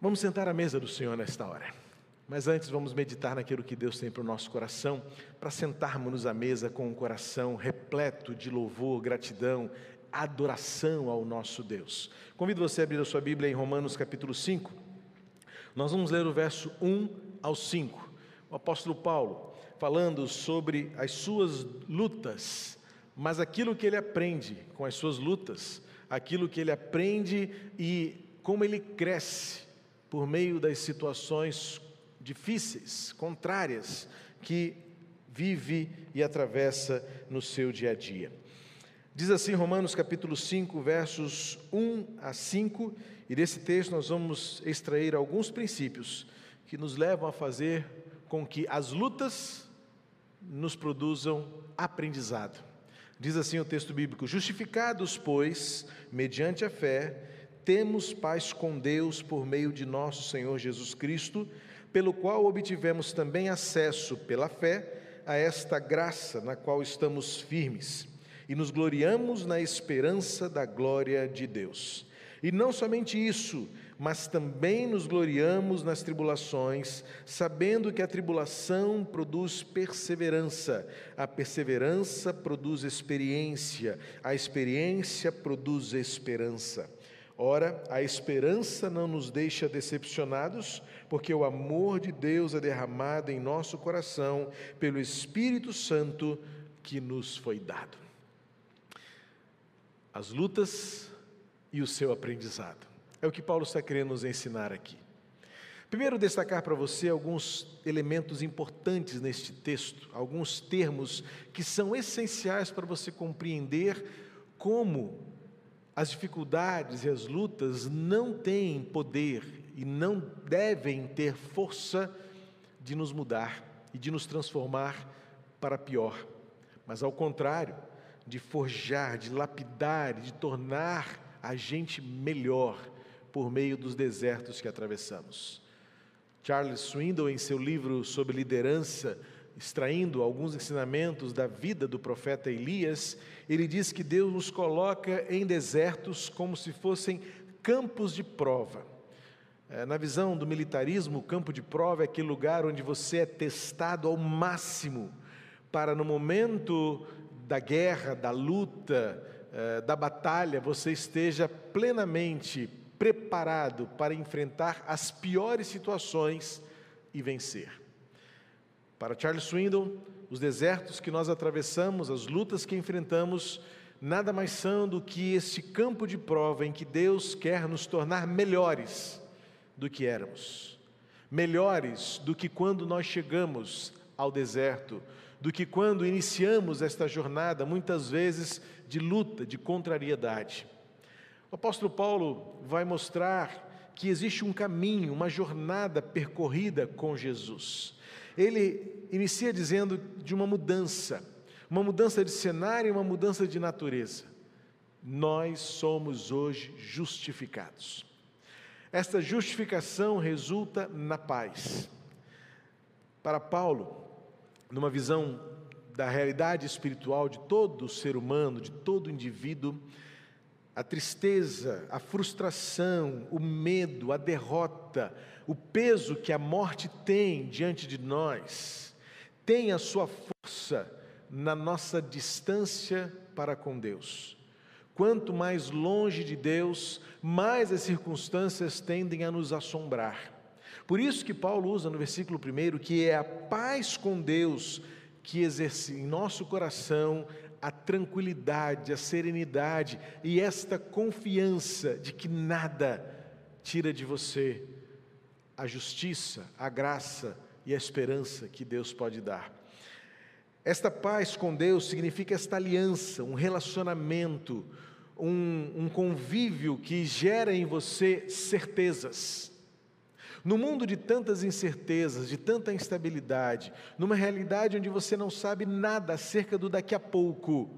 Vamos sentar à mesa do Senhor nesta hora. Mas antes vamos meditar naquilo que Deus tem para o nosso coração, para sentarmos à mesa com um coração repleto de louvor, gratidão, adoração ao nosso Deus. Convido você a abrir a sua Bíblia em Romanos capítulo 5. Nós vamos ler o verso 1 ao 5. O apóstolo Paulo falando sobre as suas lutas, mas aquilo que ele aprende com as suas lutas, aquilo que ele aprende e como ele cresce por meio das situações difíceis, contrárias, que vive e atravessa no seu dia a dia. Diz assim Romanos capítulo 5, versos 1 a 5, e desse texto nós vamos extrair alguns princípios que nos levam a fazer com que as lutas nos produzam aprendizado. Diz assim o texto bíblico: Justificados, pois, mediante a fé, temos paz com Deus por meio de nosso Senhor Jesus Cristo, pelo qual obtivemos também acesso pela fé a esta graça na qual estamos firmes e nos gloriamos na esperança da glória de Deus. E não somente isso, mas também nos gloriamos nas tribulações, sabendo que a tribulação produz perseverança, a perseverança produz experiência, a experiência produz esperança. Ora, a esperança não nos deixa decepcionados, porque o amor de Deus é derramado em nosso coração pelo Espírito Santo que nos foi dado. As lutas e o seu aprendizado. É o que Paulo está querendo nos ensinar aqui. Primeiro, destacar para você alguns elementos importantes neste texto, alguns termos que são essenciais para você compreender como as dificuldades e as lutas não têm poder e não devem ter força de nos mudar e de nos transformar para pior, mas ao contrário, de forjar, de lapidar, de tornar a gente melhor por meio dos desertos que atravessamos. Charles Swindoll, em seu livro sobre liderança, extraindo alguns ensinamentos da vida do profeta Elias, ele diz que Deus nos coloca em desertos como se fossem campos de prova. É, na visão do militarismo, o campo de prova é aquele lugar onde você é testado ao máximo para, no momento da guerra, da luta, é, da batalha, você esteja plenamente preparado para enfrentar as piores situações e vencer. Para Charles Swindoll, os desertos que nós atravessamos, as lutas que enfrentamos, nada mais são do que esse campo de prova em que Deus quer nos tornar melhores do que éramos, melhores do que quando nós chegamos ao deserto, do que quando iniciamos esta jornada, muitas vezes de luta, de contrariedade. O apóstolo Paulo vai mostrar que existe um caminho, uma jornada percorrida com Jesus ele inicia dizendo de uma mudança, uma mudança de cenário e uma mudança de natureza. Nós somos hoje justificados. Esta justificação resulta na paz. Para Paulo, numa visão da realidade espiritual de todo ser humano, de todo indivíduo, a tristeza, a frustração, o medo, a derrota, o peso que a morte tem diante de nós, tem a sua força na nossa distância para com Deus. Quanto mais longe de Deus, mais as circunstâncias tendem a nos assombrar. Por isso que Paulo usa no versículo 1 que é a paz com Deus que exerce em nosso coração a tranquilidade, a serenidade e esta confiança de que nada tira de você a justiça, a graça e a esperança que Deus pode dar. Esta paz com Deus significa esta aliança, um relacionamento, um, um convívio que gera em você certezas no mundo de tantas incertezas, de tanta instabilidade, numa realidade onde você não sabe nada acerca do daqui a pouco,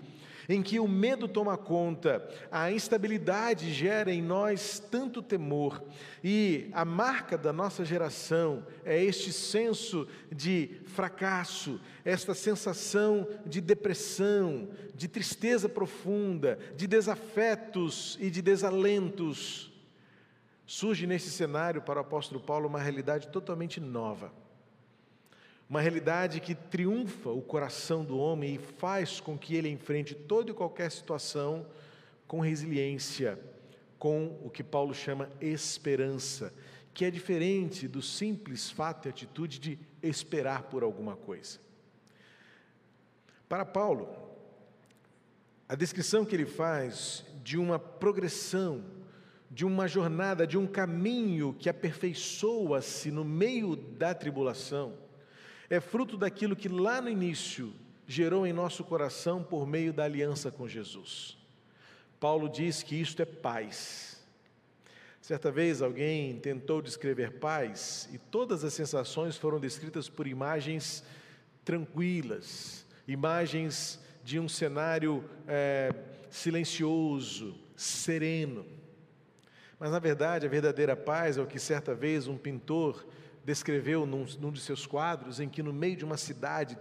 em que o medo toma conta, a instabilidade gera em nós tanto temor, e a marca da nossa geração é este senso de fracasso, esta sensação de depressão, de tristeza profunda, de desafetos e de desalentos. surge nesse cenário para o apóstolo Paulo uma realidade totalmente nova. Uma realidade que triunfa o coração do homem e faz com que ele enfrente toda e qualquer situação com resiliência, com o que Paulo chama esperança, que é diferente do simples fato e atitude de esperar por alguma coisa. Para Paulo, a descrição que ele faz de uma progressão, de uma jornada, de um caminho que aperfeiçoa-se no meio da tribulação, é fruto daquilo que lá no início gerou em nosso coração por meio da aliança com Jesus. Paulo diz que isto é paz. Certa vez alguém tentou descrever paz e todas as sensações foram descritas por imagens tranquilas, imagens de um cenário é, silencioso, sereno. Mas na verdade, a verdadeira paz é o que certa vez um pintor descreveu num, num de seus quadros, em que no meio de uma cidade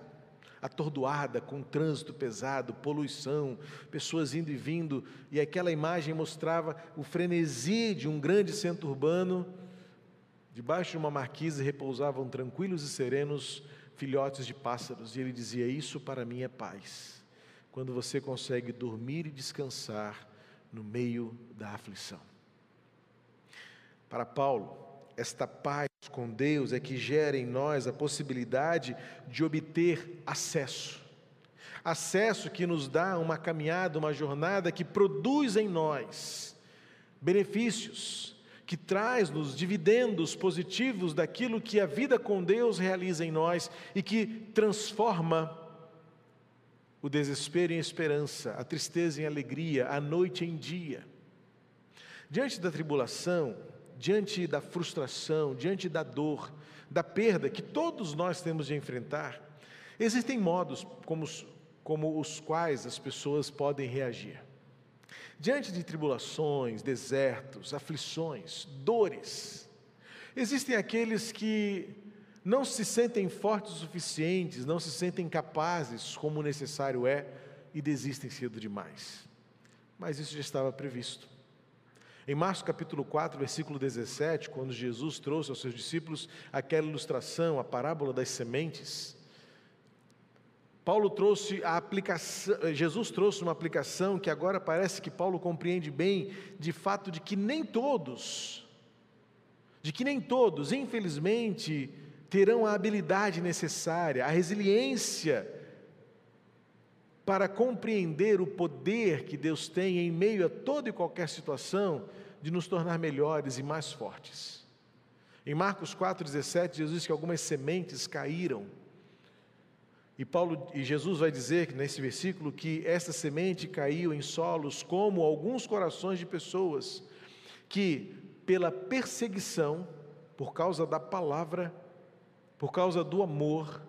atordoada, com trânsito pesado, poluição, pessoas indo e vindo, e aquela imagem mostrava o frenesi de um grande centro urbano. Debaixo de uma marquise repousavam tranquilos e serenos filhotes de pássaros, e ele dizia: Isso para mim é paz, quando você consegue dormir e descansar no meio da aflição. Para Paulo, esta paz com Deus é que gera em nós a possibilidade de obter acesso. Acesso que nos dá uma caminhada, uma jornada que produz em nós benefícios, que traz-nos dividendos positivos daquilo que a vida com Deus realiza em nós e que transforma o desespero em esperança, a tristeza em alegria, a noite em dia. Diante da tribulação, diante da frustração, diante da dor, da perda que todos nós temos de enfrentar, existem modos como, como os quais as pessoas podem reagir. Diante de tribulações, desertos, aflições, dores, existem aqueles que não se sentem fortes o suficientes, não se sentem capazes como necessário é e desistem cedo demais. Mas isso já estava previsto. Em Marcos capítulo 4, versículo 17, quando Jesus trouxe aos seus discípulos aquela ilustração, a parábola das sementes, Paulo trouxe a aplicação, Jesus trouxe uma aplicação que agora parece que Paulo compreende bem, de fato de que nem todos, de que nem todos, infelizmente, terão a habilidade necessária, a resiliência para compreender o poder que Deus tem em meio a toda e qualquer situação de nos tornar melhores e mais fortes. Em Marcos 4,17, Jesus diz que algumas sementes caíram. E Paulo e Jesus vai dizer nesse versículo que essa semente caiu em solos como alguns corações de pessoas que, pela perseguição, por causa da palavra, por causa do amor,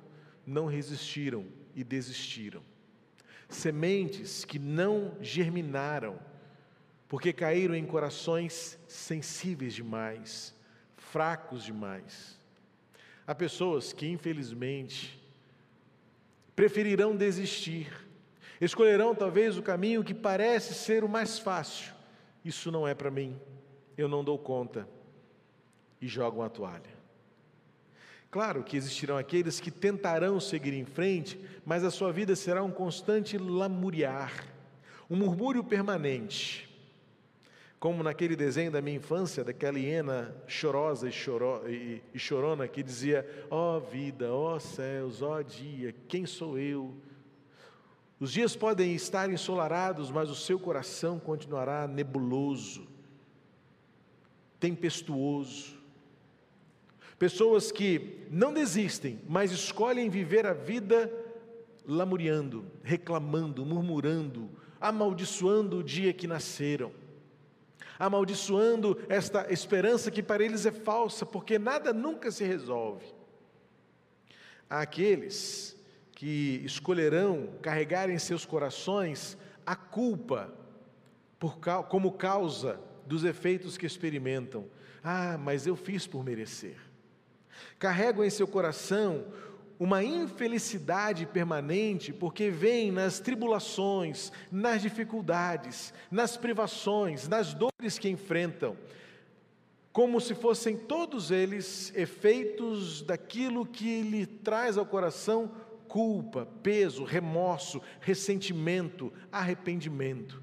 não resistiram e desistiram. Sementes que não germinaram, porque caíram em corações sensíveis demais, fracos demais. Há pessoas que, infelizmente, preferirão desistir, escolherão talvez o caminho que parece ser o mais fácil. Isso não é para mim, eu não dou conta, e jogam a toalha. Claro que existirão aqueles que tentarão seguir em frente, mas a sua vida será um constante lamuriar, um murmúrio permanente como naquele desenho da minha infância, daquela hiena chorosa e, choro, e, e chorona que dizia: Ó oh vida, ó oh céus, ó oh dia, quem sou eu? Os dias podem estar ensolarados, mas o seu coração continuará nebuloso, tempestuoso. Pessoas que não desistem, mas escolhem viver a vida lamuriando, reclamando, murmurando, amaldiçoando o dia que nasceram amaldiçoando esta esperança que para eles é falsa, porque nada nunca se resolve. Há aqueles que escolherão carregar em seus corações a culpa por, como causa dos efeitos que experimentam. Ah, mas eu fiz por merecer. Carregam em seu coração uma infelicidade permanente, porque vem nas tribulações, nas dificuldades, nas privações, nas dores que enfrentam, como se fossem todos eles efeitos daquilo que lhe traz ao coração culpa, peso, remorso, ressentimento, arrependimento.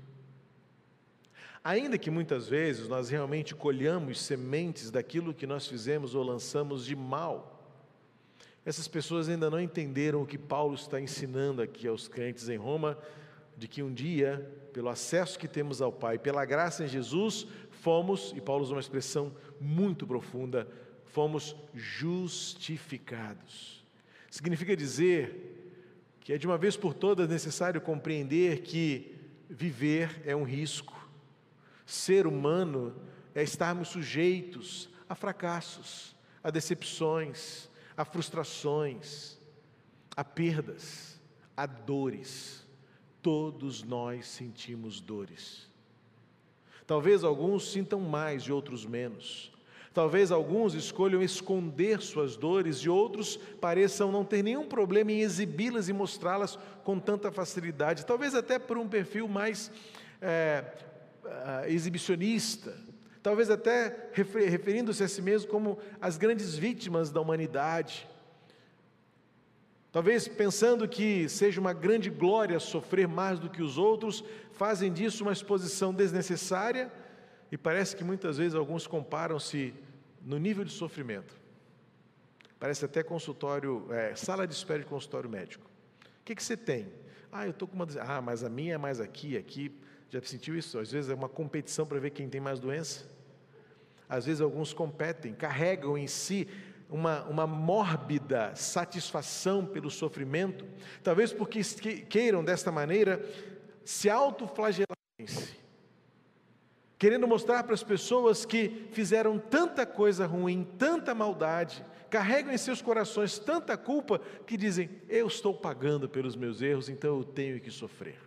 Ainda que muitas vezes nós realmente colhamos sementes daquilo que nós fizemos ou lançamos de mal, essas pessoas ainda não entenderam o que Paulo está ensinando aqui aos crentes em Roma, de que um dia, pelo acesso que temos ao Pai, pela graça em Jesus, fomos, e Paulo usa uma expressão muito profunda, fomos justificados. Significa dizer que é de uma vez por todas necessário compreender que viver é um risco. Ser humano é estarmos sujeitos a fracassos, a decepções, a frustrações, a perdas, a dores. Todos nós sentimos dores. Talvez alguns sintam mais e outros menos. Talvez alguns escolham esconder suas dores e outros pareçam não ter nenhum problema em exibi-las e mostrá-las com tanta facilidade. Talvez até por um perfil mais é, exibicionista. Talvez até referindo-se a si mesmo como as grandes vítimas da humanidade. Talvez pensando que seja uma grande glória sofrer mais do que os outros, fazem disso uma exposição desnecessária e parece que muitas vezes alguns comparam-se no nível de sofrimento. Parece até consultório, é, sala de espera de consultório médico. O que, que você tem? Ah, eu estou com uma. Ah, mas a minha é mais aqui, aqui. Já sentiu isso? Às vezes é uma competição para ver quem tem mais doença. Às vezes alguns competem, carregam em si uma, uma mórbida satisfação pelo sofrimento, talvez porque queiram desta maneira se autoflagelarem-se, querendo mostrar para as pessoas que fizeram tanta coisa ruim, tanta maldade, carregam em seus corações tanta culpa que dizem: Eu estou pagando pelos meus erros, então eu tenho que sofrer.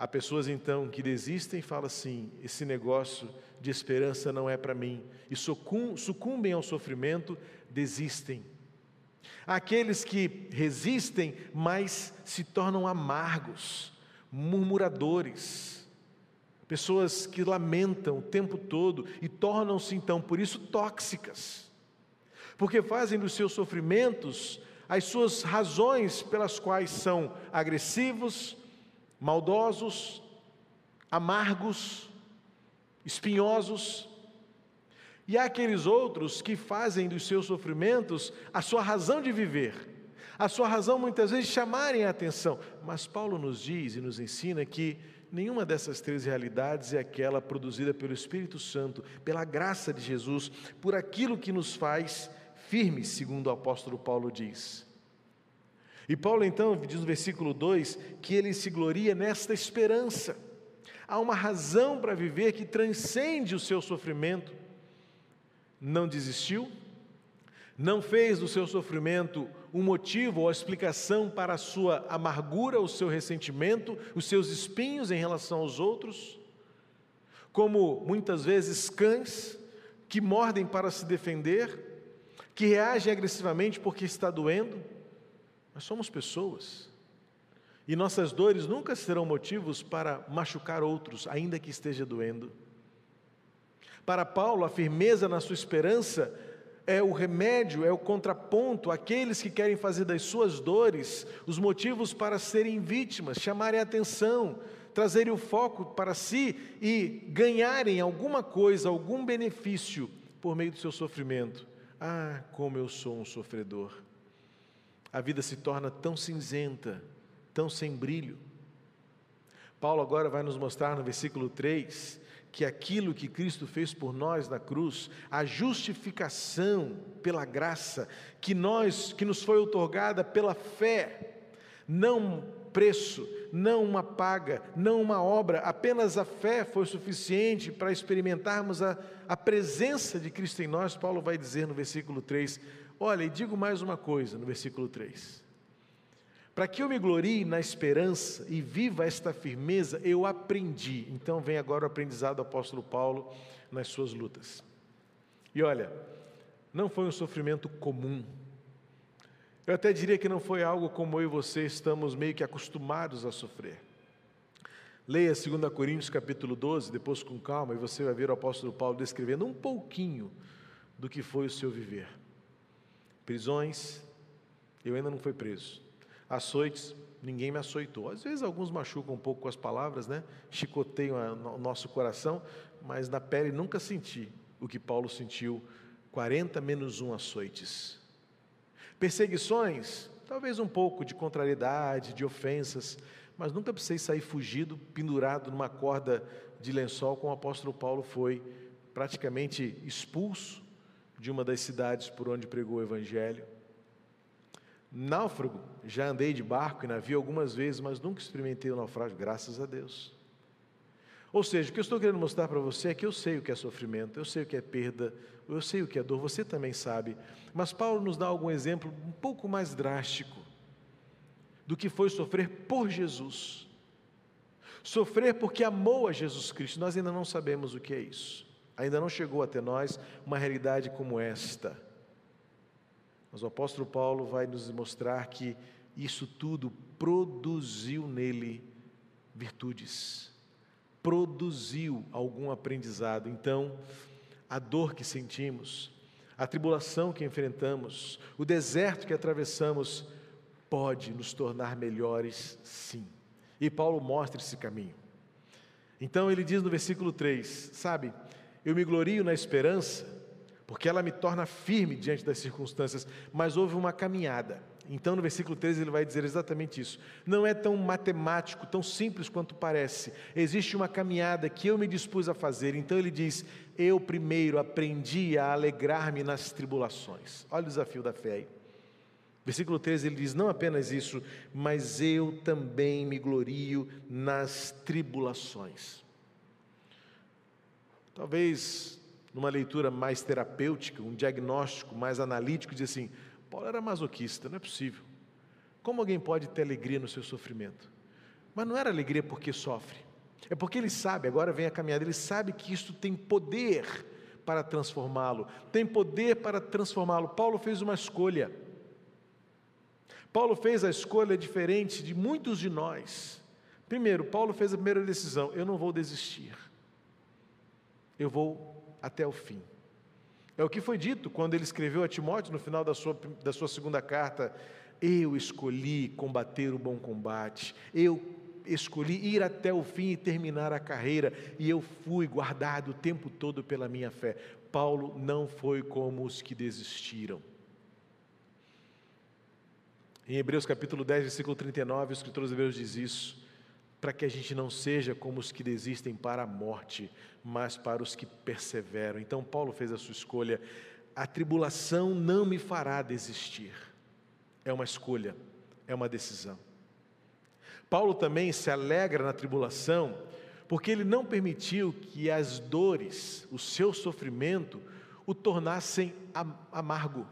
Há pessoas então que desistem e falam assim: esse negócio de esperança não é para mim, e sucumbem ao sofrimento, desistem. Há aqueles que resistem, mas se tornam amargos, murmuradores, pessoas que lamentam o tempo todo e tornam-se então, por isso, tóxicas, porque fazem dos seus sofrimentos as suas razões pelas quais são agressivos, maldosos, amargos, espinhosos. E há aqueles outros que fazem dos seus sofrimentos a sua razão de viver, a sua razão muitas vezes chamarem a atenção. Mas Paulo nos diz e nos ensina que nenhuma dessas três realidades é aquela produzida pelo Espírito Santo, pela graça de Jesus, por aquilo que nos faz firmes, segundo o apóstolo Paulo diz. E Paulo então diz no versículo 2 que ele se gloria nesta esperança. Há uma razão para viver que transcende o seu sofrimento. Não desistiu, não fez do seu sofrimento um motivo ou a explicação para a sua amargura, o seu ressentimento, os seus espinhos em relação aos outros, como muitas vezes cães que mordem para se defender, que reagem agressivamente porque está doendo nós somos pessoas. E nossas dores nunca serão motivos para machucar outros, ainda que esteja doendo. Para Paulo, a firmeza na sua esperança é o remédio, é o contraponto àqueles que querem fazer das suas dores os motivos para serem vítimas, chamarem a atenção, trazerem o foco para si e ganharem alguma coisa, algum benefício por meio do seu sofrimento. Ah, como eu sou um sofredor a vida se torna tão cinzenta, tão sem brilho. Paulo agora vai nos mostrar no versículo 3 que aquilo que Cristo fez por nós na cruz, a justificação pela graça que nós que nos foi otorgada pela fé, não preço, não uma paga, não uma obra, apenas a fé foi suficiente para experimentarmos a, a presença de Cristo em nós. Paulo vai dizer no versículo 3: Olha, e digo mais uma coisa no versículo 3. Para que eu me glorie na esperança e viva esta firmeza, eu aprendi. Então vem agora o aprendizado do apóstolo Paulo nas suas lutas. E olha, não foi um sofrimento comum. Eu até diria que não foi algo como eu e você estamos meio que acostumados a sofrer. Leia 2 Coríntios capítulo 12, depois com calma, e você vai ver o apóstolo Paulo descrevendo um pouquinho do que foi o seu viver. Prisões, eu ainda não fui preso. Açoites, ninguém me açoitou. Às vezes alguns machucam um pouco com as palavras, né? Chicoteiam o nosso coração, mas na pele nunca senti o que Paulo sentiu, 40 menos um açoites. Perseguições, talvez um pouco de contrariedade, de ofensas, mas nunca precisei sair fugido, pendurado numa corda de lençol, como o apóstolo Paulo foi praticamente expulso de uma das cidades por onde pregou o evangelho. Náufrago, já andei de barco e navio algumas vezes, mas nunca experimentei o naufrágio, graças a Deus. Ou seja, o que eu estou querendo mostrar para você é que eu sei o que é sofrimento, eu sei o que é perda, eu sei o que é dor, você também sabe. Mas Paulo nos dá algum exemplo um pouco mais drástico do que foi sofrer por Jesus. Sofrer porque amou a Jesus Cristo. Nós ainda não sabemos o que é isso. Ainda não chegou até nós uma realidade como esta. Mas o apóstolo Paulo vai nos mostrar que isso tudo produziu nele virtudes, produziu algum aprendizado. Então, a dor que sentimos, a tribulação que enfrentamos, o deserto que atravessamos, pode nos tornar melhores, sim. E Paulo mostra esse caminho. Então ele diz no versículo 3: Sabe, eu me glorio na esperança porque ela me torna firme diante das circunstâncias, mas houve uma caminhada. Então, no versículo 13, ele vai dizer exatamente isso. Não é tão matemático, tão simples quanto parece. Existe uma caminhada que eu me dispus a fazer. Então, ele diz: Eu primeiro aprendi a alegrar-me nas tribulações. Olha o desafio da fé aí. Versículo 13 ele diz: Não apenas isso, mas eu também me glorio nas tribulações. Talvez numa leitura mais terapêutica, um diagnóstico mais analítico, diz assim: Paulo era masoquista, não é possível. Como alguém pode ter alegria no seu sofrimento? Mas não era alegria porque sofre, é porque ele sabe, agora vem a caminhada, ele sabe que isso tem poder para transformá-lo, tem poder para transformá-lo. Paulo fez uma escolha. Paulo fez a escolha diferente de muitos de nós. Primeiro, Paulo fez a primeira decisão: eu não vou desistir, eu vou até o fim. É o que foi dito quando ele escreveu a Timóteo no final da sua, da sua segunda carta: Eu escolhi combater o bom combate, eu escolhi ir até o fim e terminar a carreira, e eu fui guardado o tempo todo pela minha fé. Paulo não foi como os que desistiram. Em Hebreus capítulo 10, versículo 39, o escritor dos Hebreus diz isso para que a gente não seja como os que desistem para a morte, mas para os que perseveram. Então, Paulo fez a sua escolha. A tribulação não me fará desistir. É uma escolha, é uma decisão. Paulo também se alegra na tribulação, porque ele não permitiu que as dores, o seu sofrimento, o tornassem amargo.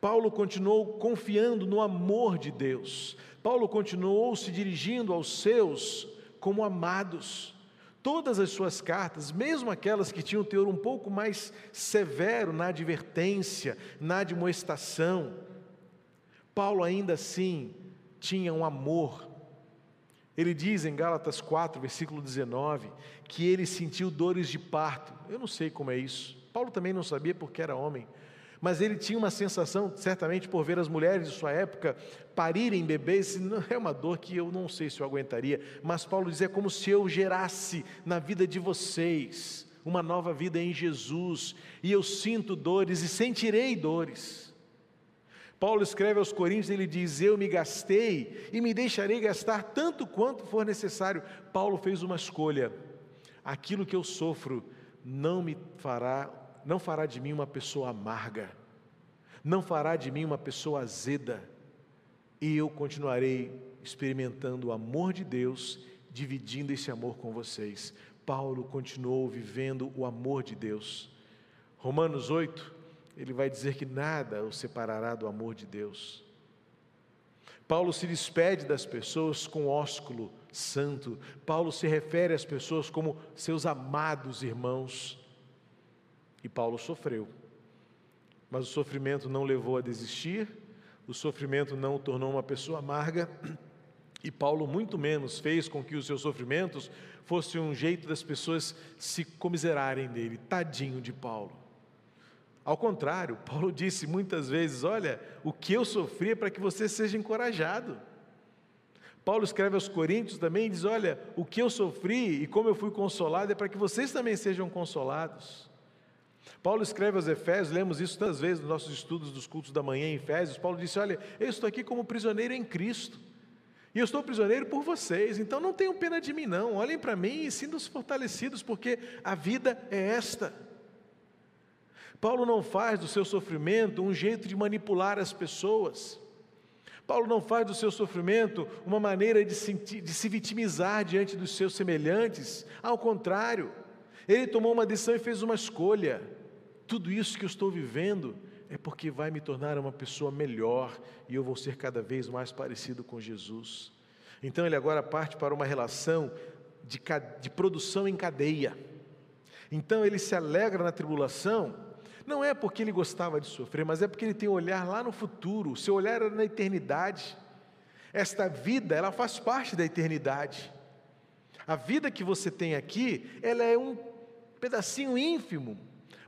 Paulo continuou confiando no amor de Deus, Paulo continuou se dirigindo aos seus como amados. Todas as suas cartas, mesmo aquelas que tinham teor um pouco mais severo na advertência, na admoestação, Paulo ainda assim tinha um amor. Ele diz em Gálatas 4, versículo 19, que ele sentiu dores de parto. Eu não sei como é isso. Paulo também não sabia porque era homem mas ele tinha uma sensação, certamente por ver as mulheres de sua época parirem bebês, é uma dor que eu não sei se eu aguentaria, mas Paulo diz: é como se eu gerasse na vida de vocês uma nova vida em Jesus, e eu sinto dores e sentirei dores. Paulo escreve aos Coríntios, ele diz: Eu me gastei e me deixarei gastar tanto quanto for necessário. Paulo fez uma escolha: aquilo que eu sofro não me fará não fará de mim uma pessoa amarga, não fará de mim uma pessoa azeda, e eu continuarei experimentando o amor de Deus, dividindo esse amor com vocês. Paulo continuou vivendo o amor de Deus. Romanos 8, ele vai dizer que nada o separará do amor de Deus. Paulo se despede das pessoas com ósculo santo. Paulo se refere às pessoas como seus amados irmãos. E Paulo sofreu. Mas o sofrimento não levou a desistir, o sofrimento não o tornou uma pessoa amarga, E Paulo muito menos fez com que os seus sofrimentos fosse um jeito das pessoas se comiserarem dele. Tadinho de Paulo. Ao contrário, Paulo disse muitas vezes: Olha, o que eu sofri é para que você seja encorajado. Paulo escreve aos Coríntios também e diz: Olha, o que eu sofri e como eu fui consolado é para que vocês também sejam consolados. Paulo escreve aos Efésios, lemos isso tantas vezes nos nossos estudos dos cultos da manhã em Efésios. Paulo disse: Olha, eu estou aqui como prisioneiro em Cristo. E eu estou prisioneiro por vocês, então não tenham pena de mim, não. Olhem para mim e sintam-se fortalecidos, porque a vida é esta. Paulo não faz do seu sofrimento um jeito de manipular as pessoas. Paulo não faz do seu sofrimento uma maneira de, sentir, de se vitimizar diante dos seus semelhantes. Ao contrário, ele tomou uma decisão e fez uma escolha. Tudo isso que eu estou vivendo é porque vai me tornar uma pessoa melhor e eu vou ser cada vez mais parecido com Jesus. Então ele agora parte para uma relação de, de produção em cadeia. Então ele se alegra na tribulação não é porque ele gostava de sofrer, mas é porque ele tem um olhar lá no futuro, o seu olhar era na eternidade. Esta vida, ela faz parte da eternidade. A vida que você tem aqui, ela é um pedacinho ínfimo,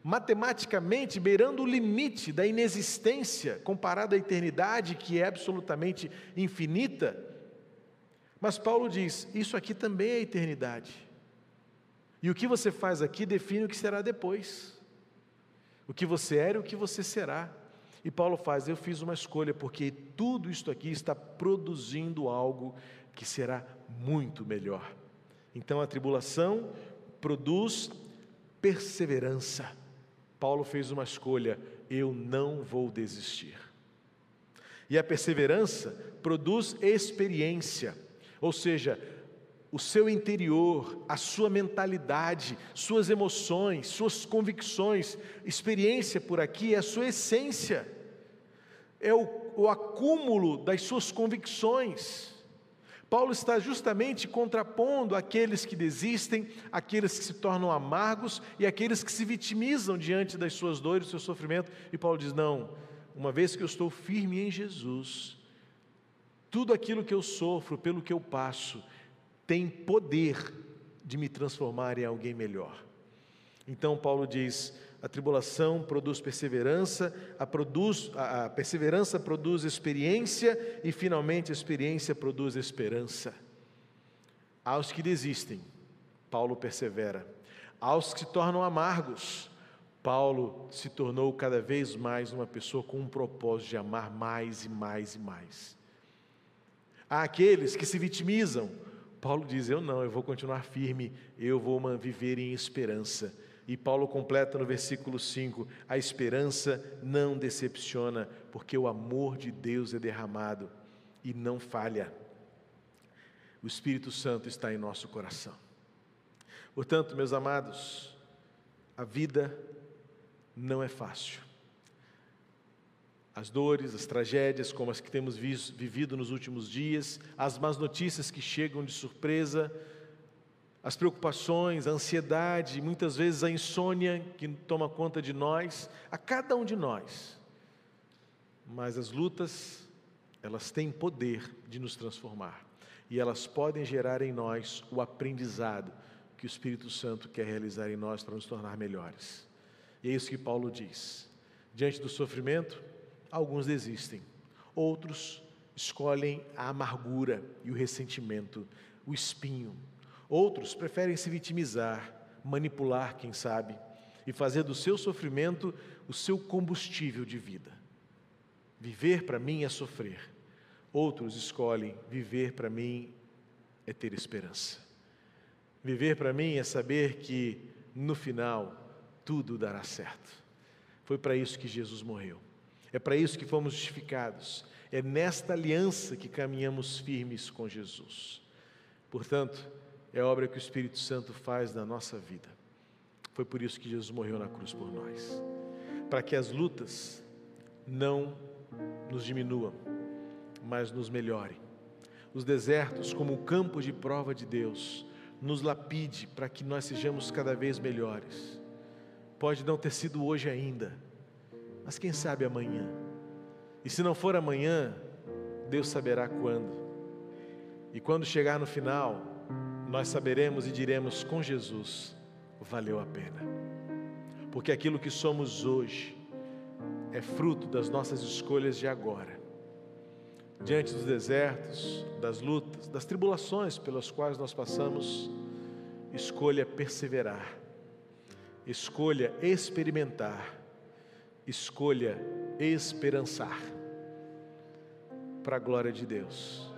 matematicamente beirando o limite da inexistência comparado à eternidade, que é absolutamente infinita. Mas Paulo diz: isso aqui também é eternidade. E o que você faz aqui define o que será depois o que você era e o que você será. E Paulo faz: Eu fiz uma escolha, porque tudo isto aqui está produzindo algo que será muito melhor. Então a tribulação produz perseverança. Paulo fez uma escolha: eu não vou desistir. E a perseverança produz experiência, ou seja, o seu interior, a sua mentalidade, suas emoções, suas convicções, experiência por aqui é a sua essência, é o, o acúmulo das suas convicções. Paulo está justamente contrapondo aqueles que desistem, aqueles que se tornam amargos e aqueles que se vitimizam diante das suas dores, do seu sofrimento. E Paulo diz: não, uma vez que eu estou firme em Jesus, tudo aquilo que eu sofro, pelo que eu passo, tem poder de me transformar em alguém melhor. Então Paulo diz: a tribulação produz perseverança, a, produz, a, perseverança produz experiência e finalmente a experiência produz esperança. Aos que desistem, Paulo persevera. Aos que se tornam amargos, Paulo se tornou cada vez mais uma pessoa com um propósito de amar mais e mais e mais. Há aqueles que se vitimizam, Paulo diz: Eu não, eu vou continuar firme, eu vou viver em esperança. E Paulo completa no versículo 5: A esperança não decepciona, porque o amor de Deus é derramado e não falha. O Espírito Santo está em nosso coração. Portanto, meus amados, a vida não é fácil as dores, as tragédias como as que temos vivido nos últimos dias, as más notícias que chegam de surpresa, as preocupações, a ansiedade, muitas vezes a insônia que toma conta de nós, a cada um de nós. Mas as lutas, elas têm poder de nos transformar e elas podem gerar em nós o aprendizado que o Espírito Santo quer realizar em nós para nos tornar melhores. E é isso que Paulo diz. Diante do sofrimento, alguns desistem, outros escolhem a amargura e o ressentimento, o espinho. Outros preferem se vitimizar, manipular, quem sabe, e fazer do seu sofrimento o seu combustível de vida. Viver para mim é sofrer. Outros escolhem viver para mim é ter esperança. Viver para mim é saber que no final tudo dará certo. Foi para isso que Jesus morreu. É para isso que fomos justificados. É nesta aliança que caminhamos firmes com Jesus. Portanto, é a obra que o Espírito Santo faz na nossa vida. Foi por isso que Jesus morreu na cruz por nós. Para que as lutas não nos diminuam, mas nos melhorem. Os desertos, como o campo de prova de Deus, nos lapide para que nós sejamos cada vez melhores. Pode não ter sido hoje ainda, mas quem sabe amanhã. E se não for amanhã, Deus saberá quando. E quando chegar no final, nós saberemos e diremos com Jesus: valeu a pena. Porque aquilo que somos hoje é fruto das nossas escolhas de agora. Diante dos desertos, das lutas, das tribulações pelas quais nós passamos, escolha perseverar, escolha experimentar, escolha esperançar, para a glória de Deus.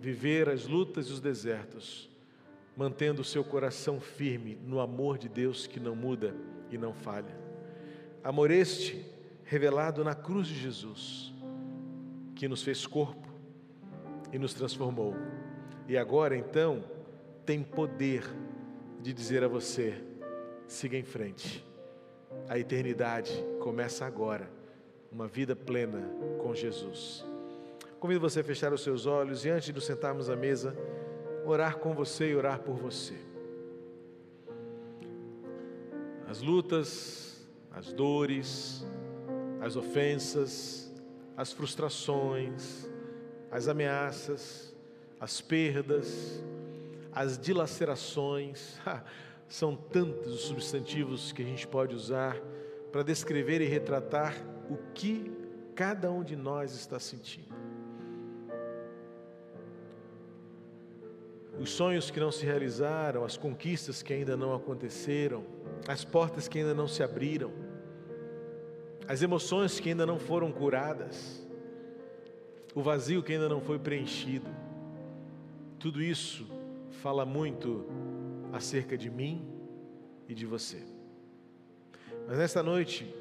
Viver as lutas e os desertos, mantendo o seu coração firme no amor de Deus que não muda e não falha. Amor este revelado na cruz de Jesus, que nos fez corpo e nos transformou. E agora então tem poder de dizer a você: siga em frente. A eternidade começa agora, uma vida plena com Jesus. Convido você a fechar os seus olhos e antes de nos sentarmos à mesa, orar com você e orar por você. As lutas, as dores, as ofensas, as frustrações, as ameaças, as perdas, as dilacerações, são tantos os substantivos que a gente pode usar para descrever e retratar o que cada um de nós está sentindo. Os sonhos que não se realizaram, as conquistas que ainda não aconteceram, as portas que ainda não se abriram, as emoções que ainda não foram curadas, o vazio que ainda não foi preenchido. Tudo isso fala muito acerca de mim e de você. Mas nesta noite,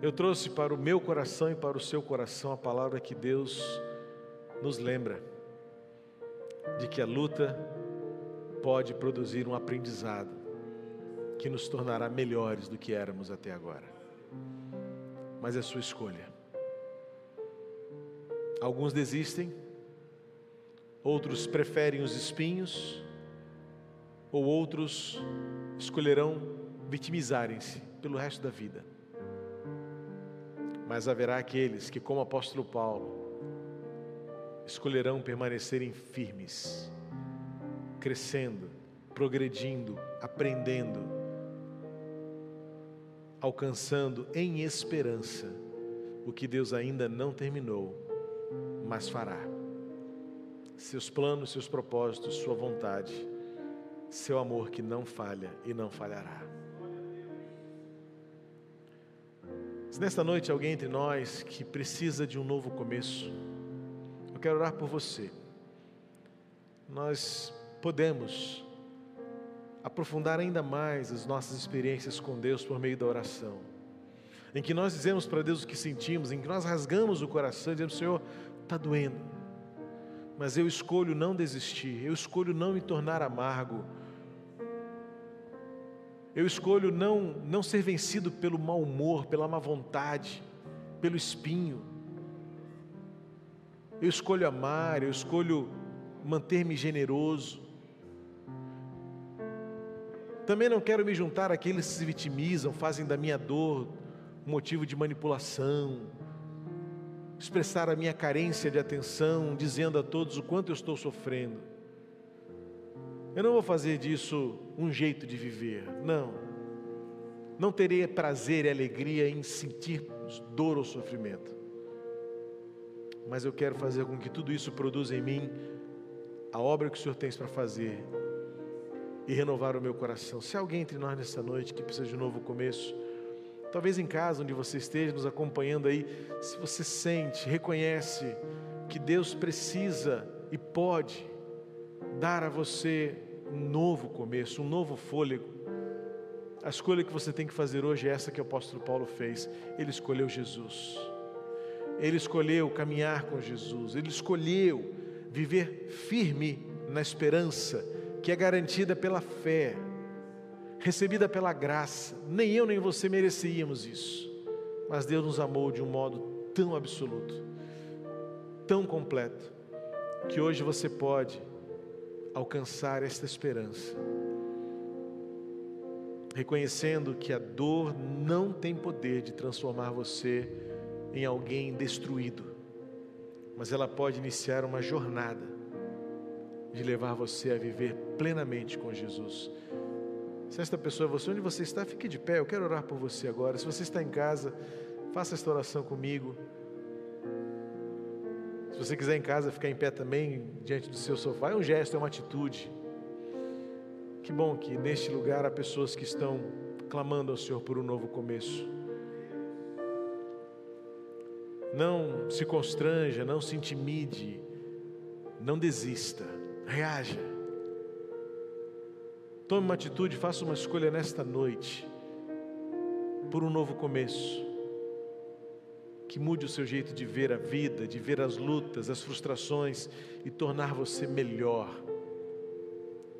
eu trouxe para o meu coração e para o seu coração a palavra que Deus nos lembra de que a luta pode produzir um aprendizado que nos tornará melhores do que éramos até agora. Mas é sua escolha. Alguns desistem, outros preferem os espinhos, ou outros escolherão vitimizarem-se pelo resto da vida. Mas haverá aqueles que, como o apóstolo Paulo, escolherão permanecerem firmes, crescendo, progredindo, aprendendo, alcançando em esperança o que Deus ainda não terminou, mas fará. Seus planos, seus propósitos, sua vontade, seu amor que não falha e não falhará. Se nesta noite alguém entre nós que precisa de um novo começo, eu quero orar por você. Nós podemos aprofundar ainda mais as nossas experiências com Deus por meio da oração, em que nós dizemos para Deus o que sentimos, em que nós rasgamos o coração e dizemos: Senhor, está doendo, mas eu escolho não desistir, eu escolho não me tornar amargo, eu escolho não, não ser vencido pelo mau humor, pela má vontade, pelo espinho. Eu escolho amar, eu escolho manter-me generoso. Também não quero me juntar àqueles que se vitimizam, fazem da minha dor motivo de manipulação, expressar a minha carência de atenção, dizendo a todos o quanto eu estou sofrendo. Eu não vou fazer disso um jeito de viver, não. Não terei prazer e alegria em sentir dor ou sofrimento mas eu quero fazer com que tudo isso produza em mim a obra que o Senhor tem para fazer e renovar o meu coração. Se há alguém entre nós nessa noite que precisa de um novo começo, talvez em casa onde você esteja nos acompanhando aí, se você sente, reconhece que Deus precisa e pode dar a você um novo começo, um novo fôlego. A escolha que você tem que fazer hoje é essa que o apóstolo Paulo fez. Ele escolheu Jesus. Ele escolheu caminhar com Jesus, ele escolheu viver firme na esperança que é garantida pela fé, recebida pela graça. Nem eu nem você merecíamos isso, mas Deus nos amou de um modo tão absoluto, tão completo, que hoje você pode alcançar esta esperança, reconhecendo que a dor não tem poder de transformar você em alguém destruído, mas ela pode iniciar uma jornada de levar você a viver plenamente com Jesus. Se esta pessoa é você, onde você está, fique de pé. Eu quero orar por você agora. Se você está em casa, faça esta oração comigo. Se você quiser em casa ficar em pé também, diante do seu sofá, é um gesto, é uma atitude. Que bom que neste lugar há pessoas que estão clamando ao Senhor por um novo começo. Não se constranja, não se intimide, não desista, reaja. Tome uma atitude, faça uma escolha nesta noite por um novo começo. Que mude o seu jeito de ver a vida, de ver as lutas, as frustrações e tornar você melhor.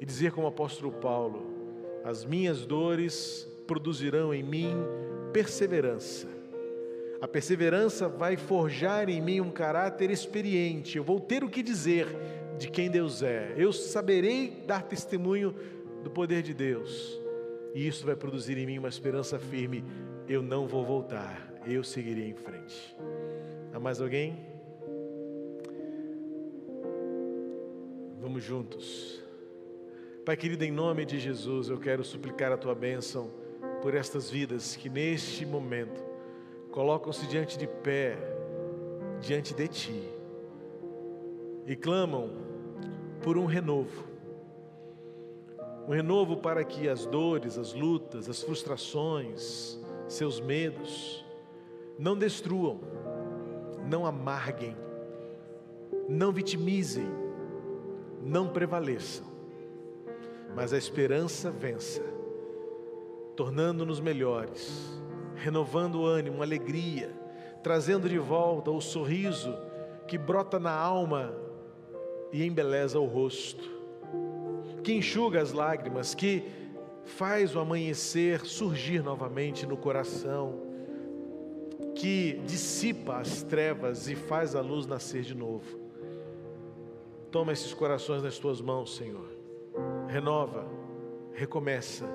E dizer como o apóstolo Paulo: as minhas dores produzirão em mim perseverança. A perseverança vai forjar em mim um caráter experiente. Eu vou ter o que dizer de quem Deus é. Eu saberei dar testemunho do poder de Deus. E isso vai produzir em mim uma esperança firme. Eu não vou voltar, eu seguirei em frente. Há mais alguém? Vamos juntos. Pai querido, em nome de Jesus, eu quero suplicar a tua bênção por estas vidas que neste momento colocam-se diante de pé, diante de Ti, e clamam por um renovo. Um renovo para que as dores, as lutas, as frustrações, seus medos, não destruam, não amarguem, não vitimizem, não prevaleçam, mas a esperança vença tornando-nos melhores, renovando o ânimo, alegria, trazendo de volta o sorriso que brota na alma e embeleza o rosto, que enxuga as lágrimas, que faz o amanhecer surgir novamente no coração, que dissipa as trevas e faz a luz nascer de novo. Toma esses corações nas tuas mãos, Senhor. Renova, recomeça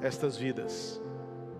estas vidas,